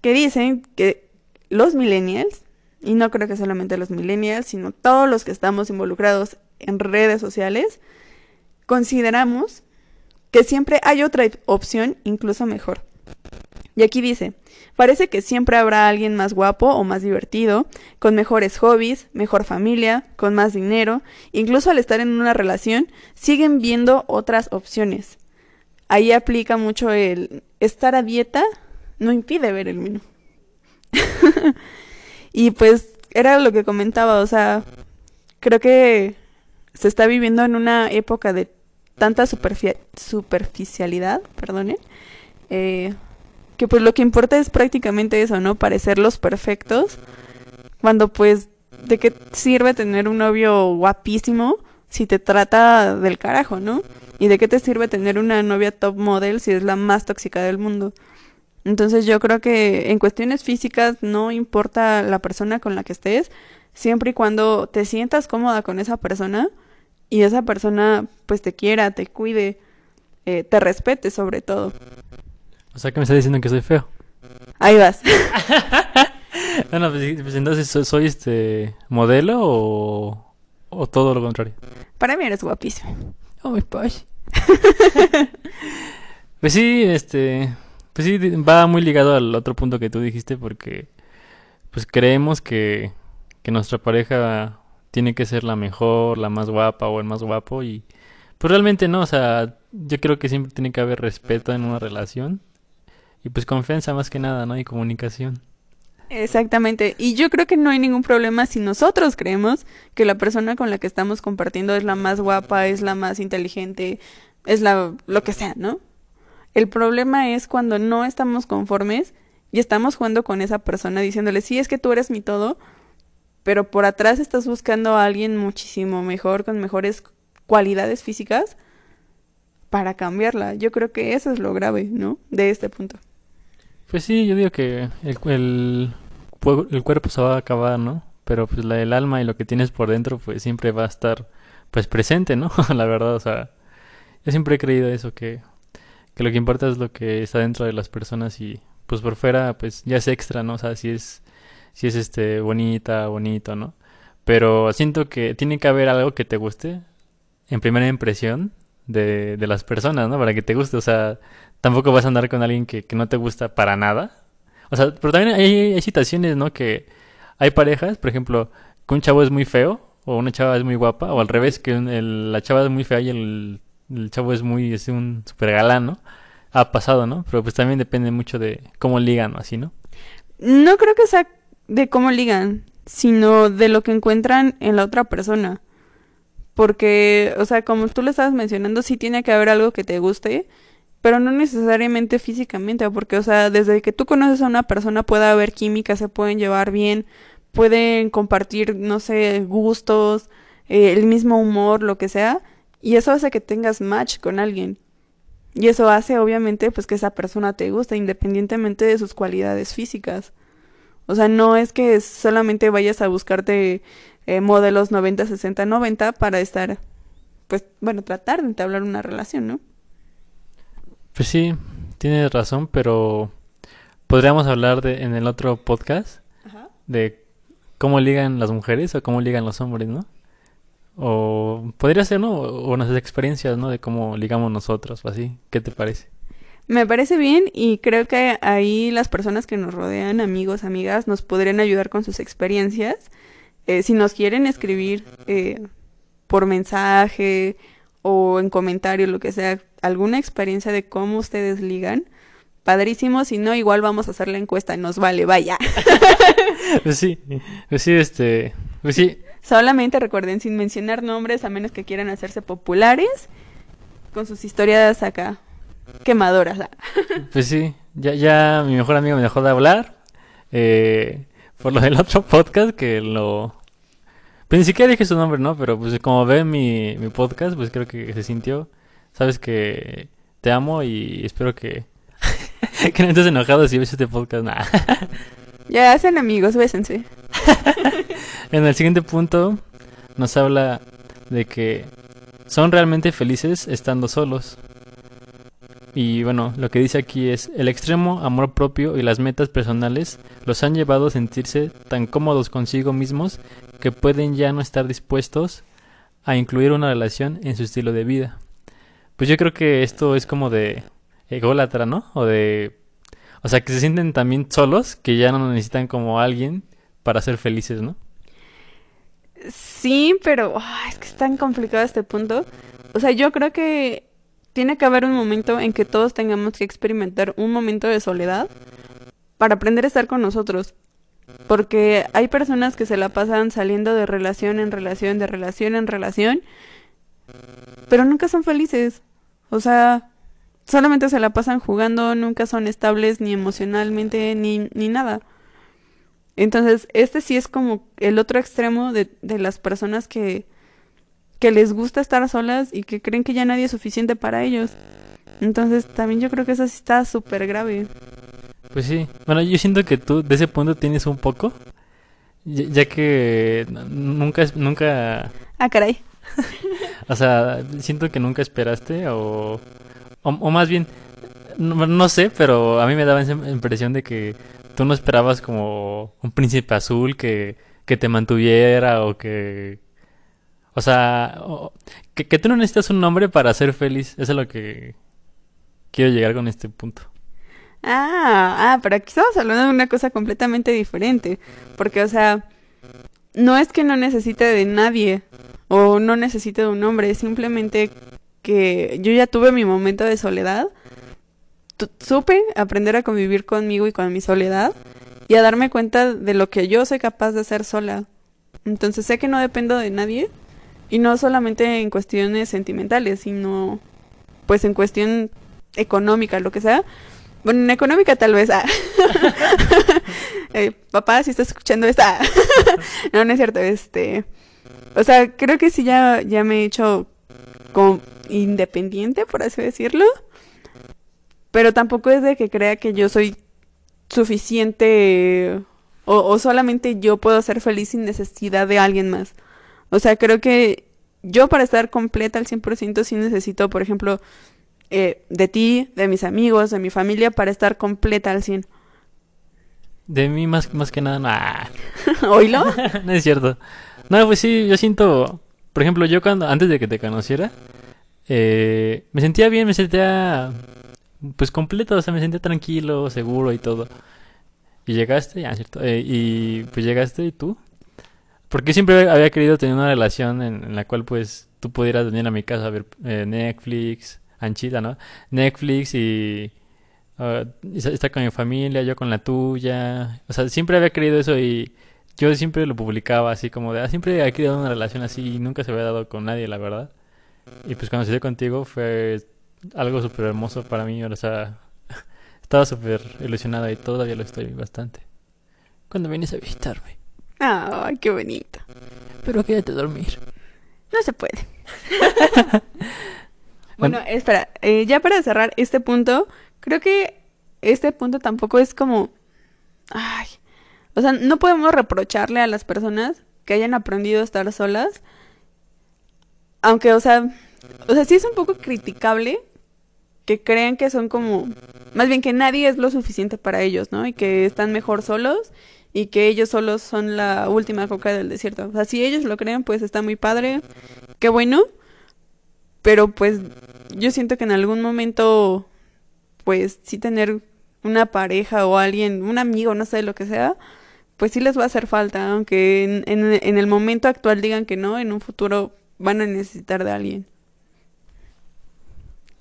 que dicen que los millennials, y no creo que solamente los millennials, sino todos los que estamos involucrados en redes sociales, consideramos que siempre hay otra opción incluso mejor. Y aquí dice, parece que siempre habrá alguien más guapo o más divertido, con mejores hobbies, mejor familia, con más dinero, incluso al estar en una relación, siguen viendo otras opciones. Ahí aplica mucho el estar a dieta no impide ver el menú. y pues era lo que comentaba, o sea, creo que se está viviendo en una época de tanta superficialidad, perdonen, eh, que pues lo que importa es prácticamente eso, ¿no? Parecer los perfectos, cuando pues, ¿de qué sirve tener un novio guapísimo si te trata del carajo, ¿no? ¿Y de qué te sirve tener una novia top model si es la más tóxica del mundo? Entonces yo creo que en cuestiones físicas no importa la persona con la que estés, siempre y cuando te sientas cómoda con esa persona y esa persona pues te quiera, te cuide, eh, te respete sobre todo. O sea que me estás diciendo que soy feo. Ahí vas. bueno, pues, pues, entonces soy este modelo o, o todo lo contrario. Para mí eres guapísimo. Oh, my pues. pues sí, este pues sí, va muy ligado al otro punto que tú dijiste porque pues creemos que, que nuestra pareja tiene que ser la mejor, la más guapa o el más guapo y pues realmente no, o sea, yo creo que siempre tiene que haber respeto en una relación y pues confianza más que nada, ¿no? Y comunicación. Exactamente, y yo creo que no hay ningún problema si nosotros creemos que la persona con la que estamos compartiendo es la más guapa, es la más inteligente, es la lo que sea, ¿no? El problema es cuando no estamos conformes y estamos jugando con esa persona diciéndole, sí, es que tú eres mi todo, pero por atrás estás buscando a alguien muchísimo mejor, con mejores cualidades físicas para cambiarla. Yo creo que eso es lo grave, ¿no? De este punto. Pues sí, yo digo que el, el, el cuerpo se va a acabar, ¿no? Pero pues la, el alma y lo que tienes por dentro pues siempre va a estar pues presente, ¿no? la verdad, o sea, yo siempre he creído eso, que que lo que importa es lo que está dentro de las personas y pues por fuera pues ya es extra, ¿no? O sea, si es, si es este bonita, bonito, ¿no? Pero siento que tiene que haber algo que te guste en primera impresión de, de las personas, ¿no? Para que te guste, o sea, tampoco vas a andar con alguien que, que no te gusta para nada. O sea, pero también hay, hay situaciones, ¿no? Que hay parejas, por ejemplo, que un chavo es muy feo o una chava es muy guapa, o al revés, que la chava es muy fea y el el chavo es muy, es un super galán, ¿no? Ha pasado, ¿no? Pero pues también depende mucho de cómo ligan así, ¿no? No creo que sea de cómo ligan, sino de lo que encuentran en la otra persona. Porque, o sea, como tú le estabas mencionando, sí tiene que haber algo que te guste, pero no necesariamente físicamente, porque, o sea, desde que tú conoces a una persona puede haber química, se pueden llevar bien, pueden compartir, no sé, gustos, eh, el mismo humor, lo que sea, y eso hace que tengas match con alguien. Y eso hace obviamente pues que esa persona te guste independientemente de sus cualidades físicas. O sea, no es que solamente vayas a buscarte eh, modelos 90, 60, 90 para estar, pues, bueno, tratar de entablar una relación, ¿no? Pues sí, tienes razón, pero podríamos hablar de en el otro podcast de cómo ligan las mujeres o cómo ligan los hombres, ¿no? O podría ser, ¿no? O nuestras experiencias, ¿no? De cómo ligamos nosotros o así. ¿Qué te parece? Me parece bien y creo que ahí las personas que nos rodean, amigos, amigas, nos podrían ayudar con sus experiencias. Eh, si nos quieren escribir eh, por mensaje o en comentario, lo que sea, alguna experiencia de cómo ustedes ligan, padrísimo. Si no, igual vamos a hacer la encuesta. Nos vale, vaya. pues sí, pues sí, este, pues sí, Solamente recuerden, sin mencionar nombres, a menos que quieran hacerse populares, con sus historias acá quemadoras. Pues sí, ya, ya mi mejor amigo me dejó de hablar. Eh, por lo del otro podcast que lo... Pues ni siquiera dije su nombre, ¿no? Pero pues como ve mi, mi podcast, pues creo que se sintió. Sabes que te amo y espero que, que no estés enojado si ves este podcast. Nah. Ya hacen amigos, bésense. En el siguiente punto nos habla de que son realmente felices estando solos. Y bueno, lo que dice aquí es, el extremo amor propio y las metas personales los han llevado a sentirse tan cómodos consigo mismos que pueden ya no estar dispuestos a incluir una relación en su estilo de vida. Pues yo creo que esto es como de ególatra, ¿no? O de... O sea, que se sienten también solos, que ya no necesitan como alguien para ser felices, ¿no? Sí, pero ah, es que es tan complicado este punto. O sea, yo creo que tiene que haber un momento en que todos tengamos que experimentar un momento de soledad para aprender a estar con nosotros. Porque hay personas que se la pasan saliendo de relación en relación, de relación en relación, pero nunca son felices. O sea, solamente se la pasan jugando, nunca son estables ni emocionalmente ni, ni nada. Entonces, este sí es como el otro extremo de, de las personas que, que les gusta estar solas y que creen que ya nadie es suficiente para ellos. Entonces, también yo creo que eso sí está súper grave. Pues sí. Bueno, yo siento que tú de ese punto tienes un poco. Ya, que nunca, nunca, Ah, caray. o sea, siento que nunca esperaste o, o, o más bien, no, no sé, pero a mí me daba esa impresión de que tú no esperabas como un príncipe azul que, que te mantuviera o que, o sea, o- que, que tú no necesitas un nombre para ser feliz. Eso es lo que quiero llegar con este punto. Ah, ah, pero aquí estamos hablando de una cosa completamente diferente. Porque, o sea, no es que no necesite de nadie o no necesite de un hombre, simplemente que yo ya tuve mi momento de soledad. Supe aprender a convivir conmigo y con mi soledad y a darme cuenta de lo que yo soy capaz de hacer sola. Entonces sé que no dependo de nadie y no solamente en cuestiones sentimentales, sino pues en cuestión económica, lo que sea. Bueno, en económica tal vez. ah. Eh, papá, si estás escuchando esta. no, no es cierto. Este. O sea, creo que sí ya, ya me he hecho como independiente, por así decirlo. Pero tampoco es de que crea que yo soy suficiente o, o solamente yo puedo ser feliz sin necesidad de alguien más. O sea, creo que yo para estar completa al 100% sí necesito, por ejemplo, eh, de ti, de mis amigos, de mi familia, para estar completa al 100. De mí más, más que nada, nah. ¿Oílo? no es cierto. No, pues sí, yo siento, por ejemplo, yo cuando, antes de que te conociera, eh, me sentía bien, me sentía, pues completo, o sea, me sentía tranquilo, seguro y todo. Y llegaste, ya, cierto, eh, y pues llegaste y tú. Porque siempre había querido tener una relación en, en la cual, pues, tú pudieras venir a mi casa a ver eh, Netflix, Anchita, ¿no? Netflix y sa- estar con mi familia, yo con la tuya. O sea, siempre había querido eso y yo siempre lo publicaba así como de, ah, siempre he querido una relación así y nunca se había dado con nadie, la verdad. Y pues cuando se dio contigo fue algo súper hermoso para mí, o sea, estaba súper ilusionada y todavía lo estoy bastante. Cuando vienes a visitarme. Ay, qué bonito. Pero quédate a dormir. No se puede. bueno, espera, eh, ya para cerrar este punto, creo que este punto tampoco es como... Ay, o sea, no podemos reprocharle a las personas que hayan aprendido a estar solas. Aunque, o sea, o sea, sí es un poco criticable que crean que son como... Más bien que nadie es lo suficiente para ellos, ¿no? Y que están mejor solos y que ellos solos son la última coca del desierto. O sea, si ellos lo creen, pues está muy padre, qué bueno, pero pues yo siento que en algún momento, pues sí tener una pareja o alguien, un amigo, no sé, lo que sea, pues sí les va a hacer falta, aunque en, en, en el momento actual digan que no, en un futuro van a necesitar de alguien.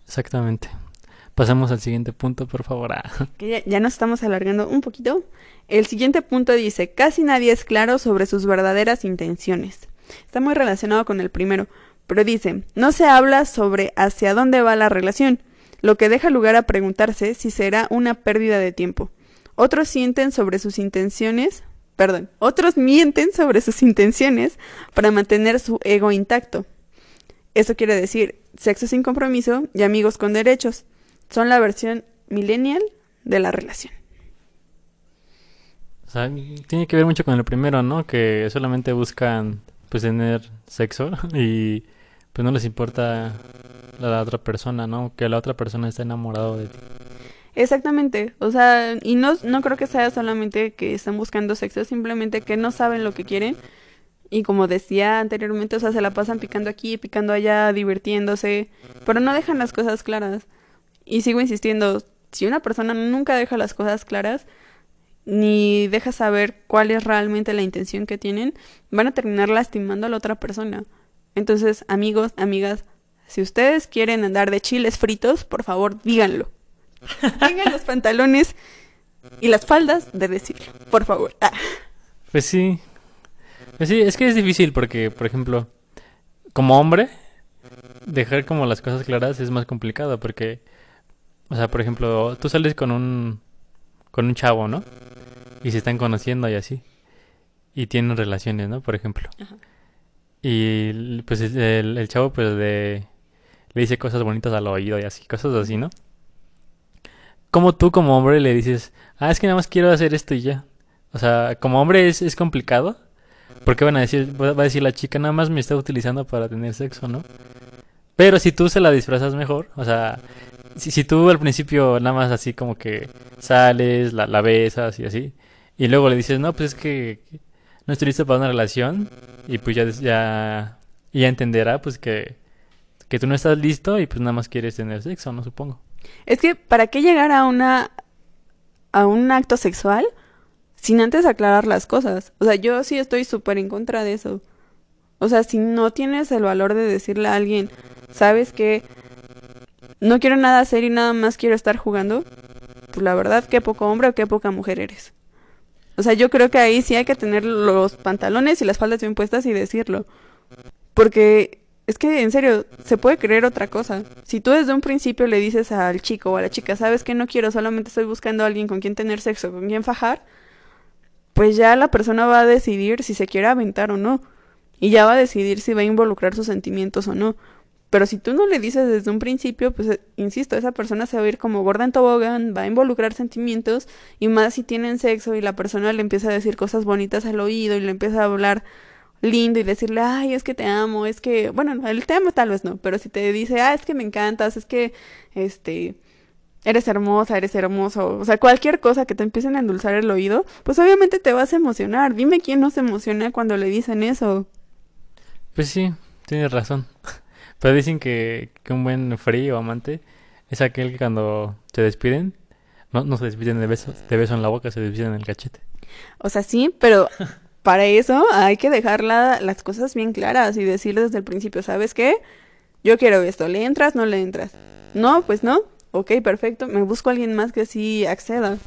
Exactamente. Pasamos al siguiente punto, por favor. Ah. Que ya, ya nos estamos alargando un poquito. El siguiente punto dice, casi nadie es claro sobre sus verdaderas intenciones. Está muy relacionado con el primero, pero dice, no se habla sobre hacia dónde va la relación, lo que deja lugar a preguntarse si será una pérdida de tiempo. Otros sienten sobre sus intenciones, perdón, otros mienten sobre sus intenciones para mantener su ego intacto. Eso quiere decir sexo sin compromiso y amigos con derechos. Son la versión millennial de la relación. O sea, tiene que ver mucho con el primero, ¿no? Que solamente buscan pues tener sexo y pues no les importa la otra persona, ¿no? Que la otra persona esté enamorado de ti. Exactamente, o sea, y no, no creo que sea solamente que están buscando sexo, simplemente que no saben lo que quieren y como decía anteriormente, o sea, se la pasan picando aquí, picando allá, divirtiéndose, pero no dejan las cosas claras. Y sigo insistiendo, si una persona nunca deja las cosas claras, ni deja saber cuál es realmente la intención que tienen, van a terminar lastimando a la otra persona. Entonces, amigos, amigas, si ustedes quieren andar de chiles fritos, por favor, díganlo. Tengan los pantalones y las faldas de decirlo, por favor. Ah. Pues sí. Pues sí, es que es difícil porque, por ejemplo, como hombre, dejar como las cosas claras es más complicado porque, o sea, por ejemplo, tú sales con un, con un chavo, ¿no? Y se están conociendo y así. Y tienen relaciones, ¿no? Por ejemplo. Y pues el, el chavo pues de, le dice cosas bonitas al oído y así, cosas así, ¿no? como tú como hombre le dices, ah, es que nada más quiero hacer esto y ya. O sea, como hombre es, es complicado. Porque van a decir, va a decir la chica, nada más me está utilizando para tener sexo, ¿no? Pero si tú se la disfrazas mejor, o sea, si, si tú al principio nada más así como que sales, la, la besas y así, y luego le dices, no, pues es que no estoy listo para una relación, y pues ya, ya, ya entenderá pues que, que tú no estás listo y pues nada más quieres tener sexo, ¿no? Supongo. Es que, ¿para qué llegar a una. a un acto sexual sin antes aclarar las cosas? O sea, yo sí estoy súper en contra de eso. O sea, si no tienes el valor de decirle a alguien, ¿sabes que No quiero nada hacer y nada más quiero estar jugando. Pues la verdad, qué poco hombre o qué poca mujer eres. O sea, yo creo que ahí sí hay que tener los pantalones y las faldas bien puestas y decirlo. Porque es que en serio, se puede creer otra cosa. Si tú desde un principio le dices al chico o a la chica, sabes que no quiero, solamente estoy buscando a alguien con quien tener sexo, con quien fajar, pues ya la persona va a decidir si se quiere aventar o no. Y ya va a decidir si va a involucrar sus sentimientos o no. Pero si tú no le dices desde un principio, pues eh, insisto, esa persona se va a ir como gorda en tobogán, va a involucrar sentimientos y más si tienen sexo y la persona le empieza a decir cosas bonitas al oído y le empieza a hablar lindo y decirle, ay, es que te amo, es que, bueno, el te amo tal vez no, pero si te dice, ah, es que me encantas, es que, este, eres hermosa, eres hermoso, o sea, cualquier cosa que te empiecen a endulzar el oído, pues obviamente te vas a emocionar. Dime quién no se emociona cuando le dicen eso. Pues sí, tienes razón. Pero dicen que, que un buen frío amante es aquel que cuando se despiden, no, no se despiden de besos, de beso en la boca, se despiden en el cachete. O sea, sí, pero para eso hay que dejar las cosas bien claras y decirle desde el principio, ¿sabes qué? Yo quiero esto, ¿le entras? ¿No le entras? No, pues no. Ok, perfecto. Me busco a alguien más que sí acceda.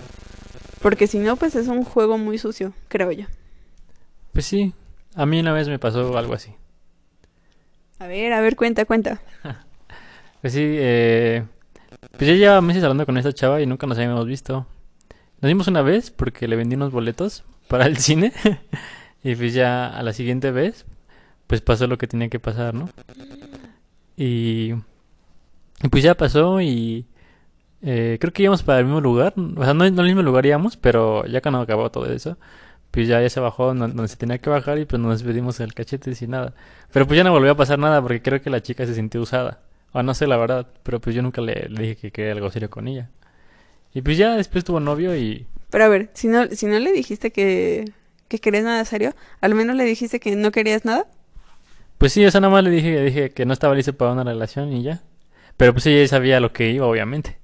Porque si no, pues es un juego muy sucio, creo yo. Pues sí, a mí una vez me pasó algo así. A ver, a ver, cuenta, cuenta. pues sí, eh, pues ya llevaba meses hablando con esta chava y nunca nos habíamos visto. Nos vimos una vez porque le vendí unos boletos para el cine. y pues ya a la siguiente vez, pues pasó lo que tenía que pasar, ¿no? Y, pues ya pasó y eh, creo que íbamos para el mismo lugar. O sea, no, no el mismo lugar íbamos, pero ya cuando acabó todo eso, pues ya, ya se bajó donde, se tenía que bajar y pues nos despedimos el cachete sin nada. Pero pues ya no volvió a pasar nada porque creo que la chica se sintió usada. O no sé la verdad, pero pues yo nunca le, le dije que quería algo serio con ella. Y pues ya después tuvo novio y pero a ver, si no, si no le dijiste que, que querías nada serio, al menos le dijiste que no querías nada. Pues sí, eso nada más le dije, dije que no estaba listo para una relación y ya. Pero pues ella sabía lo que iba, obviamente.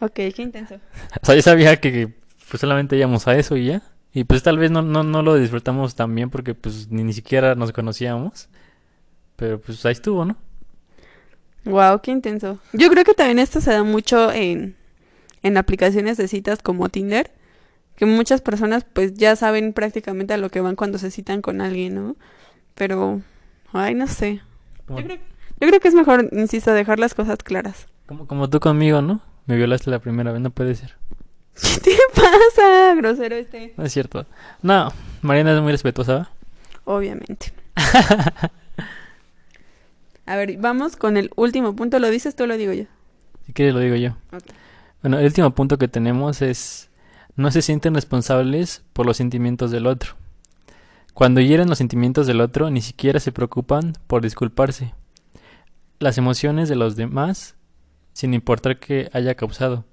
Ok, qué intenso. o sea, yo sabía que pues solamente íbamos a eso y ya. Y pues tal vez no, no, no lo disfrutamos tan bien porque pues ni, ni siquiera nos conocíamos. Pero pues ahí estuvo, ¿no? Wow, qué intenso. Yo creo que también esto se da mucho en, en aplicaciones de citas como Tinder, que muchas personas pues ya saben prácticamente a lo que van cuando se citan con alguien, ¿no? Pero, ay, no sé. Yo creo, yo creo, que es mejor, insisto, dejar las cosas claras. Como, como tú conmigo, ¿no? Me violaste la primera vez, no puede ser. ¿Qué te pasa, grosero este? No es cierto. No, Mariana es muy respetuosa. Obviamente. A ver, vamos con el último punto. ¿Lo dices tú o lo digo yo? Si quieres lo digo yo. Bueno, el último punto que tenemos es no se sienten responsables por los sentimientos del otro. Cuando hieren los sentimientos del otro, ni siquiera se preocupan por disculparse. Las emociones de los demás, sin importar que haya causado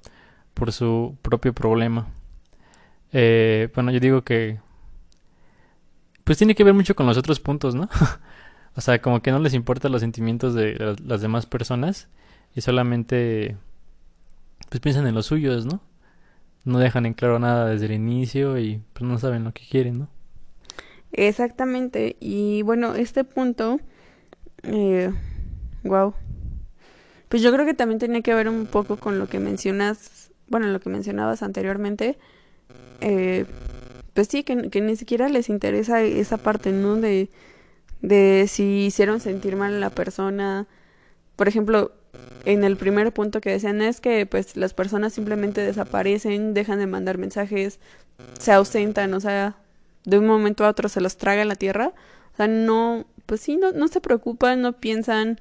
por su propio problema. Eh, bueno, yo digo que pues tiene que ver mucho con los otros puntos, ¿no? o sea, como que no les importan los sentimientos de las, demás personas y solamente pues piensan en los suyos, ¿no? No dejan en claro nada desde el inicio y pues no saben lo que quieren, ¿no? Exactamente. Y bueno, este punto, eh, wow. Pues yo creo que también tenía que ver un poco con lo que mencionas, bueno, lo que mencionabas anteriormente. Eh, pues sí, que, ni siquiera les interesa esa parte, ¿no? De, de si hicieron sentir mal a la persona. Por ejemplo, en el primer punto que decían es que pues las personas simplemente desaparecen, dejan de mandar mensajes, se ausentan, o sea, de un momento a otro se los traga la tierra. O sea, no, pues sí, no, no se preocupan, no piensan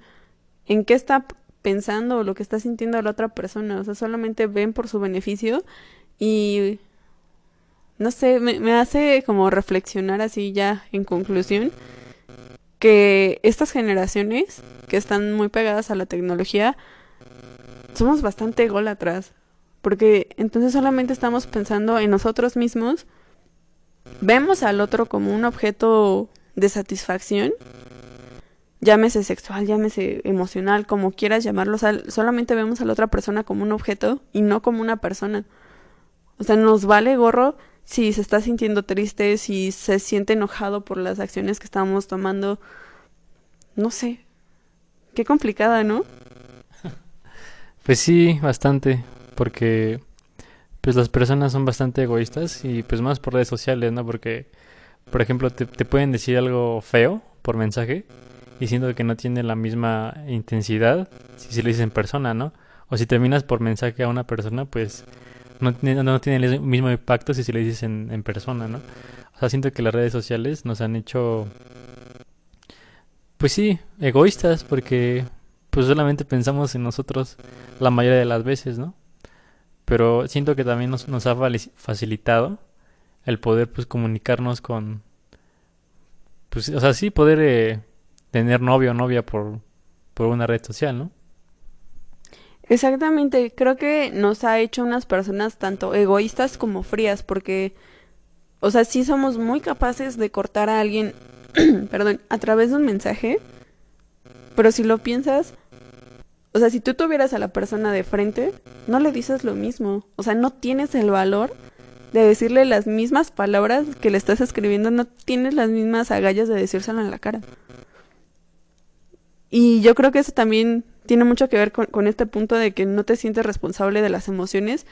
en qué está pensando o lo que está sintiendo la otra persona. O sea, solamente ven por su beneficio y no sé, me, me hace como reflexionar así ya en conclusión que estas generaciones que están muy pegadas a la tecnología somos bastante ególatras porque entonces solamente estamos pensando en nosotros mismos vemos al otro como un objeto de satisfacción llámese sexual, llámese emocional, como quieras llamarlo, solamente vemos a la otra persona como un objeto y no como una persona. O sea, nos vale gorro si se está sintiendo triste, si se siente enojado por las acciones que estamos tomando. No sé. Qué complicada, ¿no? Pues sí, bastante, porque pues las personas son bastante egoístas y pues más por redes sociales, ¿no? Porque, por ejemplo, te pueden decir algo feo por mensaje diciendo que no tiene la misma intensidad si se lo dices en persona, ¿no? O si terminas por mensaje a una persona, pues no, tiene- no tiene el mismo impacto si se lo dices en, en persona, ¿no? O sea, siento que las redes sociales nos han hecho, pues sí, egoístas porque pues solamente pensamos en nosotros la mayoría de las veces, ¿no? Pero siento que también nos, nos ha facilitado el poder pues comunicarnos con, pues, o sea, sí poder eh, tener novio o novia por, por una red social, ¿no? Exactamente, creo que nos ha hecho unas personas tanto egoístas como frías, porque, o sea, sí somos muy capaces de cortar a alguien, perdón, a través de un mensaje, pero si lo piensas, o sea, si tú tuvieras a la persona de frente, no le dices lo mismo, o sea, no tienes el valor de decirle las mismas palabras que le estás escribiendo, no tienes las mismas agallas de decírselo en la cara. Y yo creo que eso también tiene mucho que ver con, este punto de que no te sientes responsable de las emociones,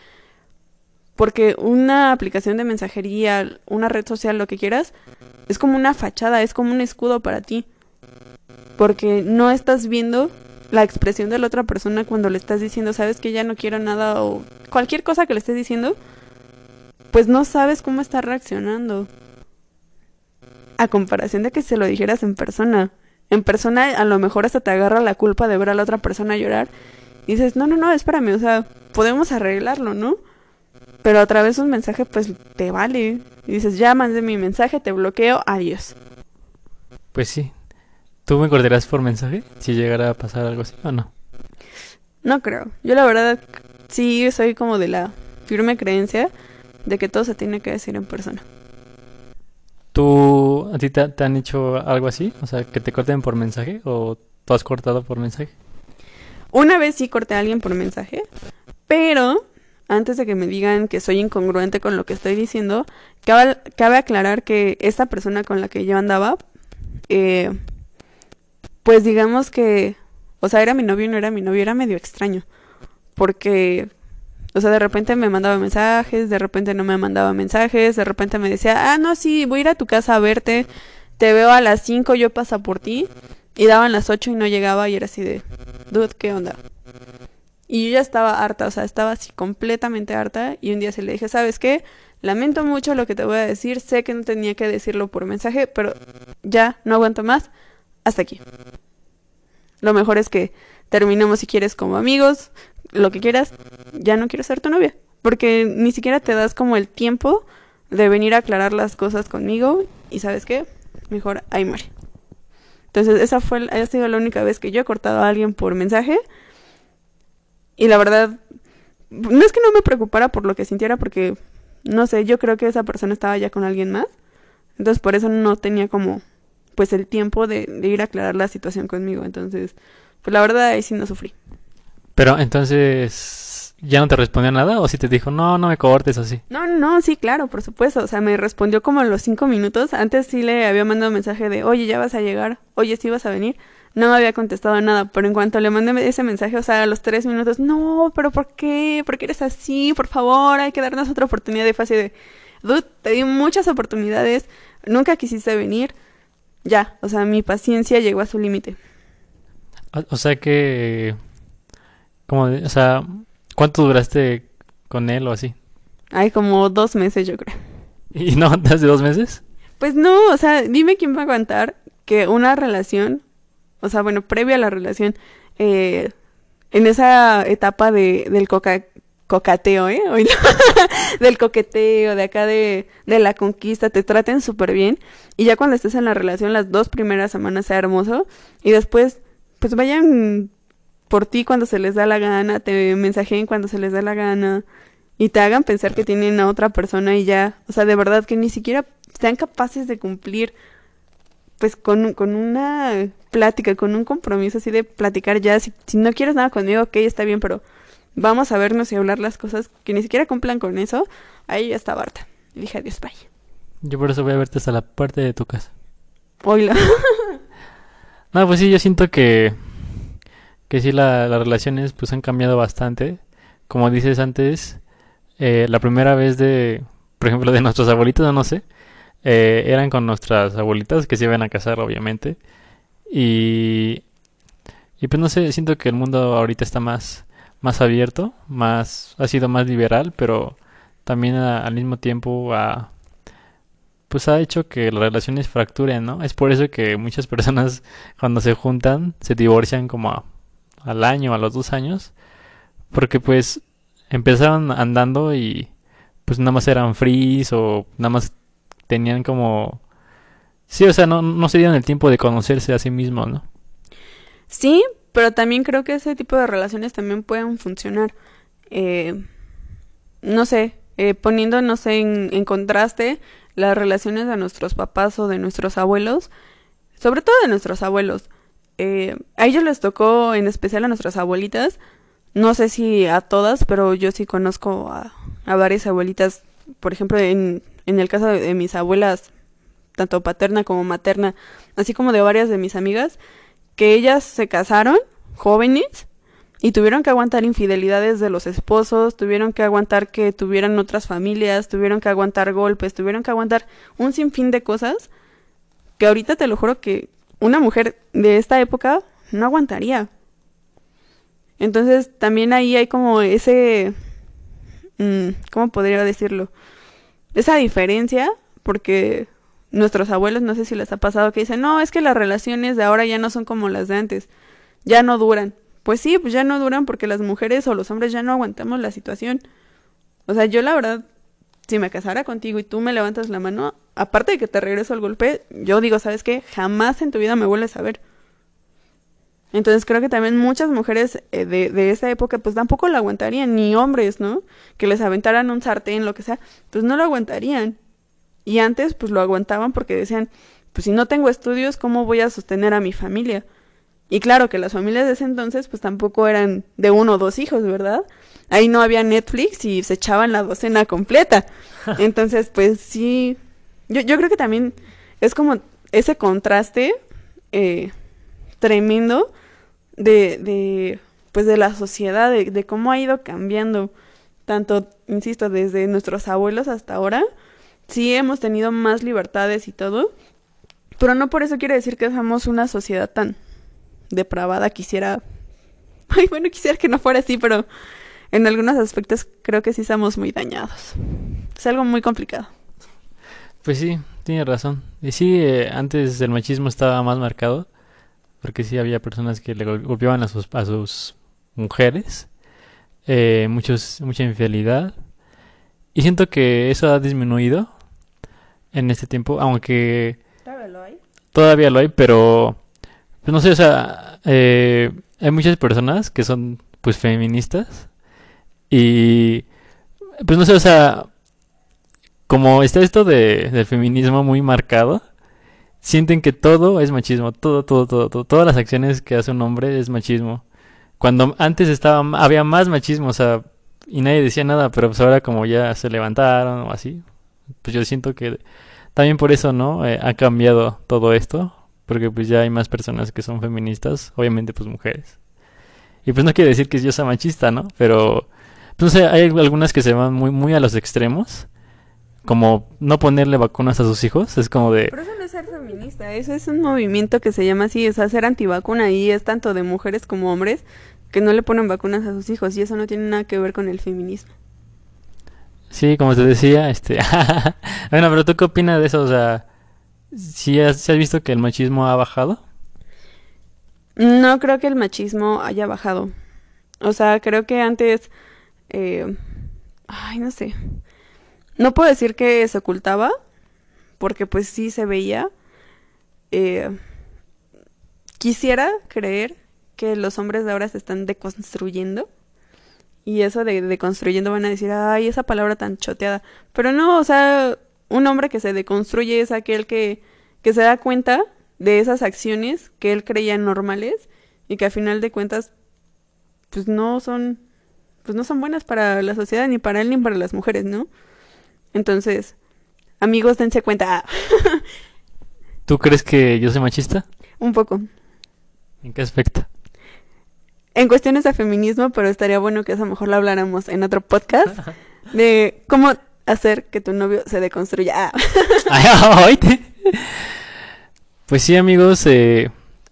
porque una aplicación de mensajería, una red social, lo que quieras, es como una fachada, es como un escudo para ti, porque no estás viendo la expresión de la otra persona cuando le estás diciendo, sabes que ya no quiero nada o cualquier cosa que le estés diciendo, pues no sabes cómo está reaccionando. A comparación de que se lo dijeras en persona. En persona a lo mejor hasta te agarra la culpa de ver a la otra persona llorar. Y dices, no, no, no, espérame, o sea, podemos arreglarlo, ¿no? Pero a través de un mensaje, pues te vale. Y dices, ya mandé mi mensaje, te bloqueo, adiós. Pues sí. ¿Tú me acordarás por mensaje si llegara a pasar algo así o no? No creo. Yo la verdad sí soy como de la firme creencia de que todo se tiene que decir en persona. ¿Tú, a ti te, han hecho algo así? O sea, que te corten por mensaje o tú has cortado por mensaje? Una vez sí corté a alguien por mensaje, pero antes de que me digan que soy incongruente con lo que estoy diciendo, cabe, cabe aclarar que esta persona con la que yo andaba, eh, pues digamos que, o sea, era mi novio y no era mi novio, era medio extraño, porque, o sea, de repente me mandaba mensajes, de repente no me mandaba mensajes, de repente me decía, ah, no, sí, voy a ir a tu casa a verte, te veo a las 5, yo paso por ti, y daban las 8 y no llegaba y era así de, dude, ¿qué onda? Y yo ya estaba harta, o sea, estaba así completamente harta. Y un día se le dije, ¿sabes qué? Lamento mucho lo que te voy a decir. Sé que no tenía que decirlo por mensaje, pero ya no aguanto más. Hasta aquí. Lo mejor es que terminemos si quieres como amigos, lo que quieras. Ya no quiero ser tu novia. Porque ni siquiera te das como el tiempo de venir a aclarar las cosas conmigo. Y sabes qué? Mejor ahí muere. Entonces, esa fue, ha sido la única vez que yo he cortado a alguien por mensaje. Y la verdad, no es que no me preocupara por lo que sintiera, porque, no sé, yo creo que esa persona estaba ya con alguien más. Entonces, por eso no tenía como, pues, el tiempo de, de ir a aclarar la situación conmigo. Entonces, pues la verdad, ahí sí no sufrí. Pero entonces, ¿ya no te respondió nada? ¿O si te dijo, no, no me cortes así? No, no, sí, claro, por supuesto. O sea, me respondió como a los cinco minutos. Antes sí le había mandado un mensaje de, oye, ya vas a llegar, oye, sí vas a venir. No me había contestado nada, pero en cuanto le mandé ese mensaje, o sea, a los tres minutos, no, pero ¿por qué? ¿Por qué eres así? Por favor, hay que darnos otra oportunidad de fase de, dude, te di muchas oportunidades, nunca quisiste venir. Ya, o sea, mi paciencia llegó a su límite. O, sea que, como, de- o sea, ¿cuánto duraste con él o así? Hay como dos meses, yo creo. ¿Y no, hace dos meses? Pues no, o sea, dime quién va a aguantar que una relación, o sea, bueno, previa a la relación, eh, en esa etapa de, del coca, cocateo, ¿eh? Oílo. del coqueteo, de acá de, de la conquista, te traten súper bien. Y ya cuando estés en la relación, las dos primeras semanas sea hermoso. Y después, pues vayan por ti cuando se les da la gana, te mensajeen cuando se les da la gana. Y te hagan pensar que tienen a otra persona y ya, o sea, de verdad que ni siquiera sean capaces de cumplir, pues con, con una plática, con un compromiso así de platicar ya, si, si no quieres nada conmigo, ok, está bien, pero vamos a vernos y hablar las cosas que ni siquiera cumplan con eso, ahí ya estaba harta. Y dije, adiós, bye. Yo por eso voy a verte hasta la puerta de tu casa. Oíla. No, pues sí, yo siento que, que sí, la- las relaciones pues han cambiado bastante. Como dices antes, eh, la primera vez de, por ejemplo, de nuestros abuelitos, no sé, eh, eran con nuestras abuelitas que se iban a casar, obviamente. Y, y pues no sé, siento que el mundo ahorita está más, más abierto, más, ha sido más liberal, pero también al mismo tiempo ha, pues ha hecho que las relaciones fracturen, ¿no? Es por eso que muchas personas cuando se juntan se divorcian como a- al año, a los dos años, porque pues empezaron andando y pues nada más eran fríos o nada más tenían como... Sí, o sea, no, no se dieron el tiempo de conocerse a sí mismos, ¿no? Sí, pero también creo que ese tipo de relaciones también pueden funcionar. Eh, no sé, eh, poniendo, no sé, en, contraste las relaciones de nuestros papás o de nuestros abuelos, sobre todo de nuestros abuelos. Eh, a ellos les tocó, en especial a nuestras abuelitas, no sé si a todas, pero yo sí conozco a, a varias abuelitas, por ejemplo, en, en el caso de mis abuelas, tanto paterna como materna, así como de varias de mis amigas, que ellas se casaron jóvenes y tuvieron que aguantar infidelidades de los esposos, tuvieron que aguantar que tuvieran otras familias, tuvieron que aguantar golpes, tuvieron que aguantar un sinfín de cosas que ahorita te lo juro que una mujer de esta época no aguantaría. Entonces también ahí hay como ese, mm, ¿cómo podría decirlo? Esa diferencia, porque nuestros abuelos, no sé si les ha pasado que dicen, no, es que las relaciones de ahora ya no son como las de antes, ya no duran. Pues sí, pues ya no duran porque las mujeres o los hombres ya no aguantamos la situación. O sea, yo la verdad, si me casara contigo y tú me levantas la mano, aparte de que te regreso el golpe, yo digo, ¿sabes qué? Jamás en tu vida me vuelves a ver. Entonces creo que también muchas mujeres eh, de, de esa época pues tampoco lo aguantarían, ni hombres, ¿no? Que les aventaran un sartén, lo que sea, pues no lo aguantarían. Y antes pues lo aguantaban porque decían, pues si no tengo estudios, ¿cómo voy a sostener a mi familia? Y claro que las familias de ese entonces pues tampoco eran de uno o dos hijos, ¿verdad? Ahí no había Netflix y se echaban la docena completa. Entonces pues sí, yo, yo creo que también es como ese contraste eh, tremendo de, de, pues de la sociedad, de, de cómo ha ido cambiando, tanto, insisto, desde nuestros abuelos hasta ahora, sí hemos tenido más libertades y todo, pero no por eso quiere decir que somos una sociedad tan depravada, quisiera Ay, bueno, quisiera que no fuera así, pero en algunos aspectos creo que sí estamos muy dañados. Es algo muy complicado. Pues sí, tiene razón. Y sí, eh, antes el machismo estaba más marcado, porque sí había personas que le gol- golpeaban a sus, a sus mujeres, eh, muchos, mucha infidelidad. Y siento que eso ha disminuido en este tiempo, aunque todavía lo hay, pero pues no sé, o sea, eh, hay muchas personas que son pues feministas y pues no sé, o sea, como está esto de, del feminismo muy marcado, sienten que todo es machismo, todo, todo, todo, todo, todas las acciones que hace un hombre es machismo. Cuando antes estaba, había más machismo, o sea, y nadie decía nada, pero pues ahora como ya se levantaron o así, pues yo siento que también por eso, ¿no? Eh, ha cambiado todo esto, porque pues ya hay más personas que son feministas, obviamente pues mujeres. Y pues no quiere decir que yo sea machista, ¿no? Pero, pues no sé, hay algunas que se van muy, muy a los extremos, como no ponerle vacunas a sus hijos, es como de... Pero eso no es ser feminista, eso es un movimiento que se llama así, es hacer antivacuna y es tanto de mujeres como hombres que no le ponen vacunas a sus hijos y eso no tiene nada que ver con el feminismo. Sí, como te decía, este... bueno, pero ¿tú qué opinas de eso? O sea, ¿sí has, visto que el machismo ha bajado? No creo que el machismo haya bajado. O sea, creo que antes, eh, ay, no sé. No puedo decir que se ocultaba, porque pues sí se veía. Eh, quisiera creer que los hombres de ahora se están deconstruyendo. Y eso de deconstruyendo van a decir, ay, esa palabra tan choteada. Pero no, o sea, un hombre que se deconstruye es aquel que, que se da cuenta de esas acciones que él creía normales y que a final de cuentas pues no son pues no son buenas para la sociedad ni para él ni para las mujeres, ¿no? Entonces, amigos, dense cuenta ¿Tú crees que yo soy machista? un poco ¿En qué aspecto? En cuestiones de feminismo, pero estaría bueno que eso mejor lo habláramos en otro podcast de cómo hacer que tu novio se deconstruya. Ah. Pues sí, amigos, eh,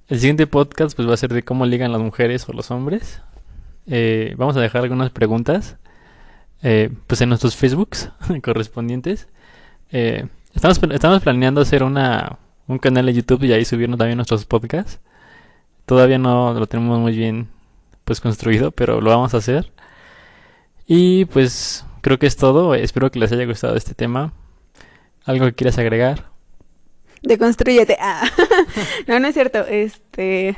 el siguiente podcast pues va a ser de cómo ligan las mujeres o los hombres. Eh, vamos a dejar algunas preguntas eh, pues en nuestros Facebooks correspondientes. Eh, estamos, estamos planeando hacer una, un canal de YouTube y ahí subirnos también nuestros podcasts. Todavía no lo tenemos muy bien pues construido, pero lo vamos a hacer. Y pues creo que es todo. Espero que les haya gustado este tema. ¿Algo que quieras agregar? Deconstrúyete. Ah. no, no es cierto. Este,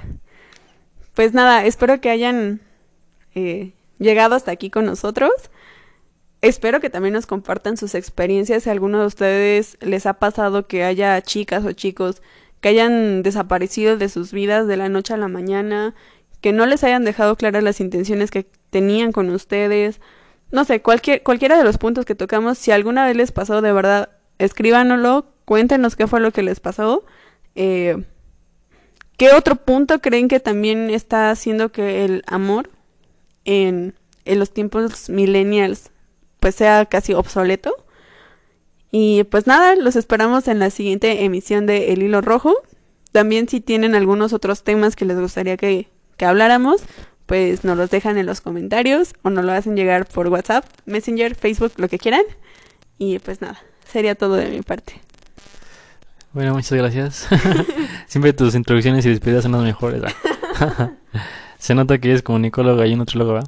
pues nada, espero que hayan eh, llegado hasta aquí con nosotros. Espero que también nos compartan sus experiencias. Si alguno de ustedes les ha pasado que haya chicas o chicos que hayan desaparecido de sus vidas de la noche a la mañana, que no les hayan dejado claras las intenciones que tenían con ustedes. No sé, cualquier, cualquiera de los puntos que tocamos, si alguna vez les pasó de verdad, escríbanoslo, cuéntenos qué fue lo que les pasó. Eh, ¿Qué otro punto creen que también está haciendo que el amor en, en los tiempos millennials pues sea casi obsoleto? Y pues nada, los esperamos en la siguiente emisión de El Hilo Rojo. También si tienen algunos otros temas que les gustaría que, que habláramos, pues nos los dejan en los comentarios o nos lo hacen llegar por WhatsApp, Messenger, Facebook, lo que quieran. Y pues nada, sería todo de mi parte. Bueno, muchas gracias. Siempre tus introducciones y despedidas son las mejores. Se nota que eres comunicóloga y un nutrólogo, ¿va?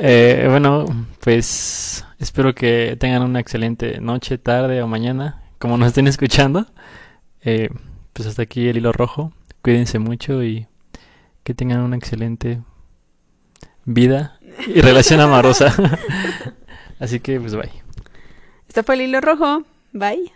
Eh, bueno, pues espero que tengan una excelente noche, tarde o mañana, como nos estén escuchando. Eh, pues hasta aquí el hilo rojo. Cuídense mucho y que tengan una excelente vida y relación amorosa. Así que, pues bye. Esto fue el hilo rojo. Bye.